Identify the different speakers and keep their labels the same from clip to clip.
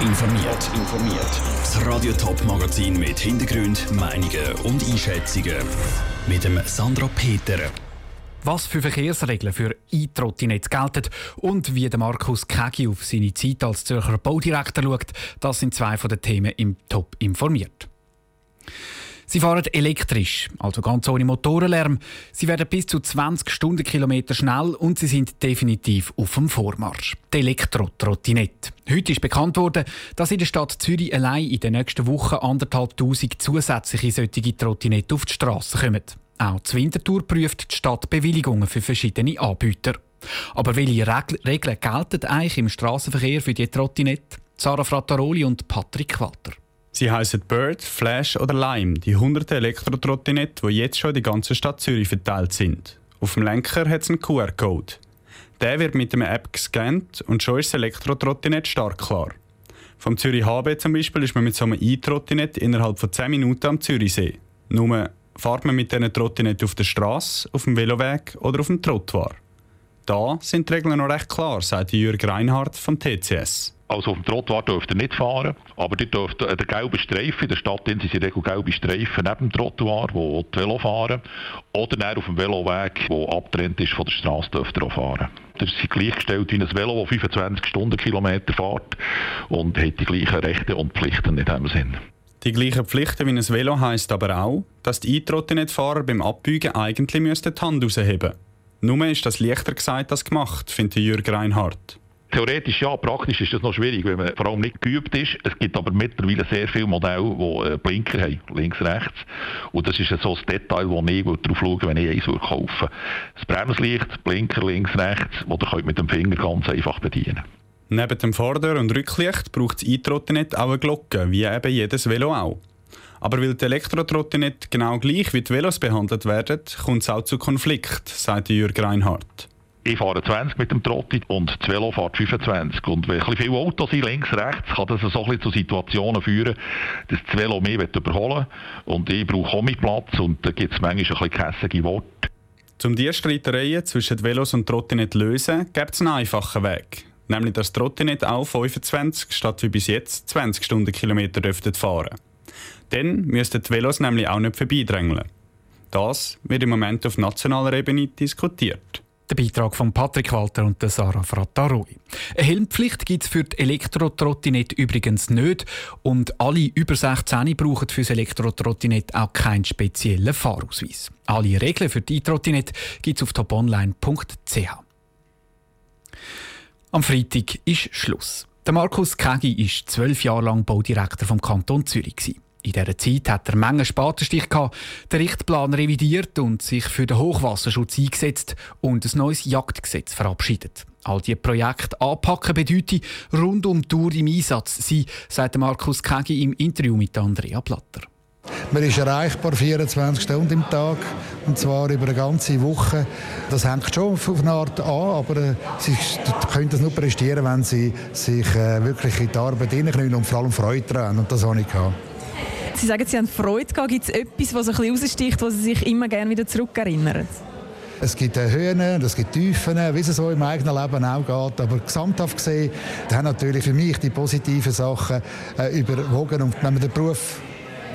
Speaker 1: informiert. informiert. Das Radio Top Magazin mit Hintergrund, Meinungen und Einschätzungen mit dem Sandra Peter.
Speaker 2: Was für Verkehrsregeln für E-Trottinetz gelten und wie der Markus Kegi auf seine Zeit als Zürcher Baudirektor schaut, das sind zwei von den Themen im Top informiert. Sie fahren elektrisch, also ganz ohne Motorenlärm. Sie werden bis zu 20 Stundenkilometer schnell und sie sind definitiv auf dem Vormarsch. Die Elektro-Trottinette. Heute ist bekannt worden, dass in der Stadt Zürich allein in den nächsten Wochen anderthalbtausend zusätzliche solche Trottinette auf die Straße kommen. Auch die Wintertour prüft die Stadt Bewilligungen für verschiedene Anbieter. Aber welche Regeln gelten eigentlich im Straßenverkehr für die Trottinette? Sarah Frattaroli und Patrick Walter.
Speaker 3: Sie heißen Bird, Flash oder Lime, die hunderte Elektrotrottinette, die jetzt schon in der ganzen Stadt Zürich verteilt sind. Auf dem Lenker hat es einen QR-Code. Der wird mit einer App gescannt und schon ist das Elektrotrottinett stark klar. Vom Zürich HB zum Beispiel ist man mit so einem E-Trottinett innerhalb von 10 Minuten am Zürichsee. Nur fahrt man mit diesen Trottinett auf der Straße, auf dem Veloweg oder auf dem Trottoir. Da sind die Regeln noch recht klar, sagt Jürg Reinhardt vom TCS.
Speaker 4: Also auf dem Trottoir dürft ihr nicht fahren, aber ihr dürft äh, den gelben Streifen, in der Stadt sind in der Regel gelbe Streifen neben dem Trottoir, wo die Velo fahren, oder dann auf dem Veloweg, der abtrennt ist von der Straße, dürft ihr auch fahren. Das ist gleichgestellt wie ein Velo, das 25 Stundenkilometer fährt und hat die gleichen Rechte und Pflichten in diesem Sinn.
Speaker 3: Die gleichen Pflichten wie ein Velo heisst aber auch, dass die Eintrottinett-Fahrer beim Abbügen eigentlich die Hand rausheben müssten. Nur ist das leichter gesagt als gemacht, findet Jürg Reinhardt.
Speaker 4: Theoretisch ja, praktisch ist das noch schwierig, wenn man vor allem nicht geübt ist. Es gibt aber mittlerweile sehr viele Modelle, die äh, Blinker haben, links, rechts. Und das ist so ein Detail, wo ich darauf schaue, wenn ich eins kaufe. Das Bremslicht, Blinker links, rechts, das ihr mit dem Finger ganz einfach bedienen
Speaker 3: Neben dem Vorder- und Rücklicht braucht das E-Trottinett auch eine Glocke, wie eben jedes Velo auch. Aber weil die Elektrotrottinette genau gleich wie die Velos behandelt werden, kommt es auch zu Konflikt, sagt Jürg Reinhardt
Speaker 4: ich fahre 20 mit dem Trotti und das Velo fährt 25. Und wenn ein viele Autos sind, links, rechts, kann das so ein zu Situationen führen, dass das Velo mehr überholen will. Und ich brauche auch meinen Platz und da gibt es manchmal ein bisschen kässige Worte.
Speaker 3: Um diese Streitereien zwischen Velos und Trottinett zu lösen, gibt es einen einfachen Weg. Nämlich, dass Trottinett auch 25 statt wie bis jetzt 20 Stundenkilometer dürften fahren. Dann müssten die Velos nämlich auch nicht vorbeidrängeln. Das wird im Moment auf nationaler Ebene diskutiert.
Speaker 2: Der Beitrag von Patrick Walter und Sarah Frattaroi. Eine Helmpflicht gibt es für die Elektrotrottinette übrigens nicht und alle über 16 brauchen für das Elektrotrottinette auch keinen speziellen Fahrausweis. Alle Regeln für die Trottinette gibt es auf toponline.ch. Am Freitag ist Schluss. Der Markus Kegi war zwölf Jahre lang Baudirektor vom Kanton Zürich. In dieser Zeit hat er Menge Spatenstich gehabt, den Richtplan revidiert und sich für den Hochwasserschutz eingesetzt und ein neues Jagdgesetz verabschiedet. All diese Projekte anpacken bedeutet rund um die Tour im Einsatz sein, sagt Markus Kegi im Interview mit Andrea Platter.
Speaker 5: Man ist erreichbar 24 Stunden im Tag und zwar über eine ganze Woche. Das hängt schon auf eine Art an, aber äh, sie können das nur prestieren, wenn sie sich äh, wirklich in die Arbeit hineinknüllen und vor allem Freude haben. Und das habe ich gehabt.
Speaker 6: Sie sagen, Sie haben Freude gehabt. Gibt es etwas, was ein bisschen raussticht, wo Sie sich immer gerne wieder zurückerinnern?
Speaker 5: Es gibt Höhen es gibt Tiefen, wie es so im eigenen Leben auch geht. Aber gesamthaft gesehen haben natürlich für mich die positiven Sachen äh, überwogen. Und wenn man den Beruf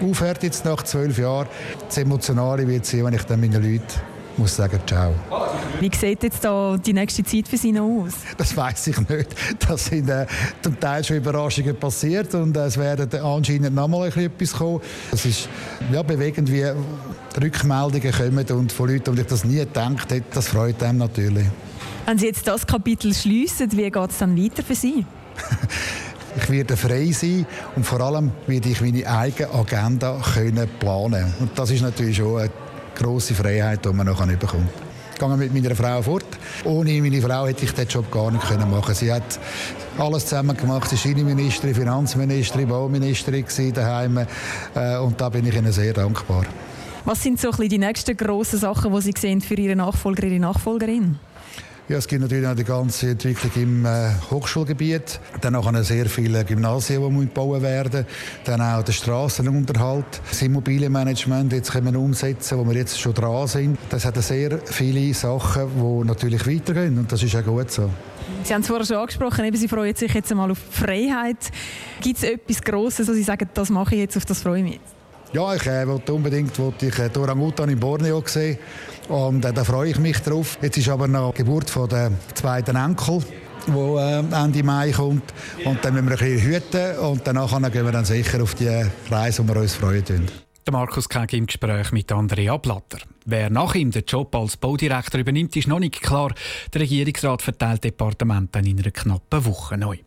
Speaker 5: aufhört jetzt nach zwölf Jahren, das Emotionale wird sein, wenn ich dann meinen Leuten muss sagen Ciao.
Speaker 6: Wie sieht jetzt da die nächste Zeit für Sie noch aus?
Speaker 5: Das weiß ich nicht. Das sind äh, zum Teil schon Überraschungen passiert und äh, es werden anscheinend noch mal etwas kommen. Es ist ja, bewegend, wie Rückmeldungen kommen und von Leuten, die ich das nie gedacht hätte. Das freut einem natürlich.
Speaker 6: Wenn Sie jetzt das Kapitel schließen, wie geht es dann weiter für Sie?
Speaker 5: ich werde frei sein und vor allem werde ich meine eigene Agenda können planen. Und das ist natürlich schon eine grosse Freiheit, die man noch bekommt. Ich gehe mit meiner Frau fort. Ohne meine Frau hätte ich den Job gar nicht machen können. Sie hat alles zusammen gemacht. Sie war Innenministerin, Finanzministerin, Bauministerin daheim. Äh, und da bin ich ihnen sehr dankbar.
Speaker 6: Was sind so die nächsten grossen Sachen, die Sie sehen für Ihre Nachfolger, Ihre Nachfolgerin?
Speaker 5: Ja, es gibt natürlich auch die ganze Entwicklung im äh, Hochschulgebiet. Dann auch sehr viele Gymnasien, die gebaut werden Dann auch der Strassenunterhalt, das Immobilienmanagement jetzt können wir umsetzen, wo wir jetzt schon dran sind. Das hat sehr viele Sachen, die natürlich weitergehen und das ist auch gut so.
Speaker 6: Sie haben es vorher schon angesprochen, eben, Sie freuen sich jetzt einmal auf Freiheit. Gibt es etwas Grosses, wo Sie sagen, das mache ich jetzt, auf das freue ich mich?
Speaker 5: Ja, ich äh, wollte unbedingt wollte ich, äh, Orang-Utan in Borneo sehen und äh, da freue ich mich drauf. Jetzt ist aber noch die Geburt von der zweiten Enkel wo äh, Ende Mai kommt und dann müssen wir ein bisschen hüten und danach gehen wir dann sicher auf die Reise, wo wir uns freuen.
Speaker 2: Der Markus Keg im Gespräch mit Andrea Blatter. Wer nach ihm den Job als Baudirektor übernimmt, ist noch nicht klar. Der Regierungsrat verteilt Departemente in einer knappen Woche neu.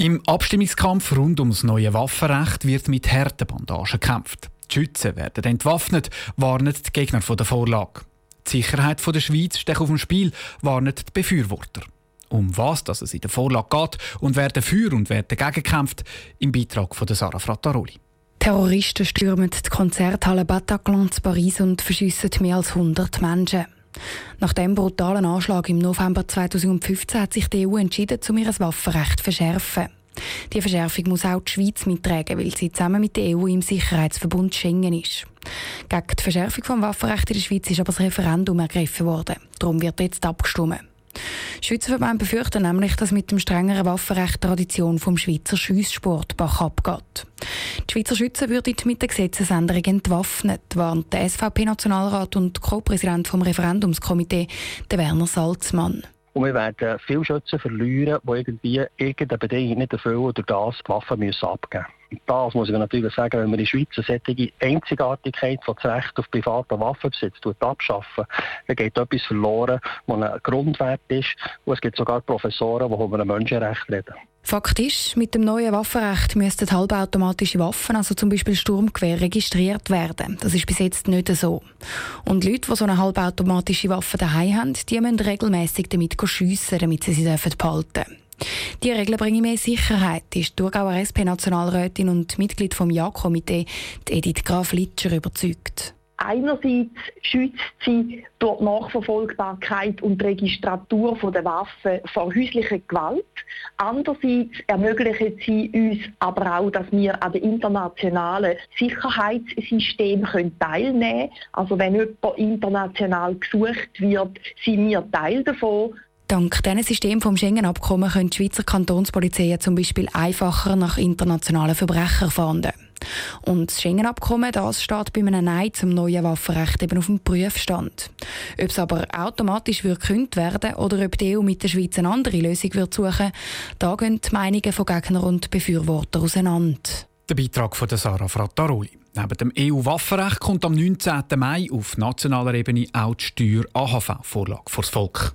Speaker 2: Im Abstimmungskampf rund ums neue Waffenrecht wird mit Härtebandagen gekämpft. Die Schützen werden entwaffnet, warnen die Gegner von der Vorlage. Die Sicherheit der Schweiz steht auf dem Spiel, warnen die Befürworter. Um was dass es in der Vorlage geht und wer dafür und wer dagegen kämpft, im Beitrag von Sarah Frattaroli.
Speaker 7: Terroristen stürmen die Konzerthalle Bataclan zu Paris und verschiessen mehr als 100 Menschen. Nach dem brutalen Anschlag im November 2015 hat sich die EU entschieden, um ihr Waffenrecht zu verschärfen. Die Verschärfung muss auch die Schweiz mittragen, weil sie zusammen mit der EU im Sicherheitsverbund Schengen ist. Gegen die Verschärfung des Waffenrechts in der Schweiz ist aber das Referendum ergriffen worden. Darum wird jetzt abgestimmt. Schweizerverbände befürchten nämlich, dass mit dem strengeren Waffenrecht die Tradition vom Schweizer Schiesssport bach abgeht. Die Schweizer Schützen würden mit der Gesetzesänderung entwaffnet, warnt der SVP-Nationalrat und Co-Präsident vom Referendumskomitee, der Werner Salzmann.
Speaker 8: Und wir werden viele Schützen verlieren, die irgendwie irgendeine Bedingung nicht erfüllen oder das die Waffen müssen abgeben müssen. Das muss ich natürlich sagen, wenn man in der Schweiz eine solche Einzigartigkeit von das Recht auf privaten Waffenbesitz abschaffen, dann geht etwas verloren, was ein Grundwert ist. Und es gibt sogar Professoren, die über ein Menschenrecht reden.
Speaker 7: Fakt ist, mit dem neuen Waffenrecht müssten halbautomatische Waffen, also zum Beispiel Sturmgewehr, registriert werden. Das ist bis jetzt nicht so. Und Leute, die so eine halbautomatische Waffe daheim haben, die müssen regelmäßig damit schiessen, damit sie sie behalten dürfen. Die Regeln bringen mehr Sicherheit, ist die Thurgauer SP-Nationalrätin und Mitglied vom Ja-Komitee, Edith Graf-Litscher, überzeugt.
Speaker 9: Einerseits schützt sie durch die Nachverfolgbarkeit und die Registratur der Waffen vor häuslicher Gewalt. Andererseits ermöglicht sie uns aber auch, dass wir an den internationalen Sicherheitssystemen teilnehmen können. Also wenn jemand international gesucht wird, sind wir Teil davon.
Speaker 7: Dank diesem System vom Schengen-Abkommen können die Schweizer Kantonspolizeien zum Beispiel einfacher nach internationalen Verbrechern fahnden. Und das Schengen-Abkommen das steht bei einem Nein zum neuen Waffenrecht eben auf dem Prüfstand. Ob es aber automatisch gekündigt werden oder ob die EU mit der Schweiz eine andere Lösung wird suchen da gehen die Meinungen von Gegnern und Befürwortern auseinander.
Speaker 2: Der Beitrag von Sarah Frattaroli. Neben dem EU-Waffenrecht kommt am 19. Mai auf nationaler Ebene auch die Steuer-AHV-Vorlage vor das Volk.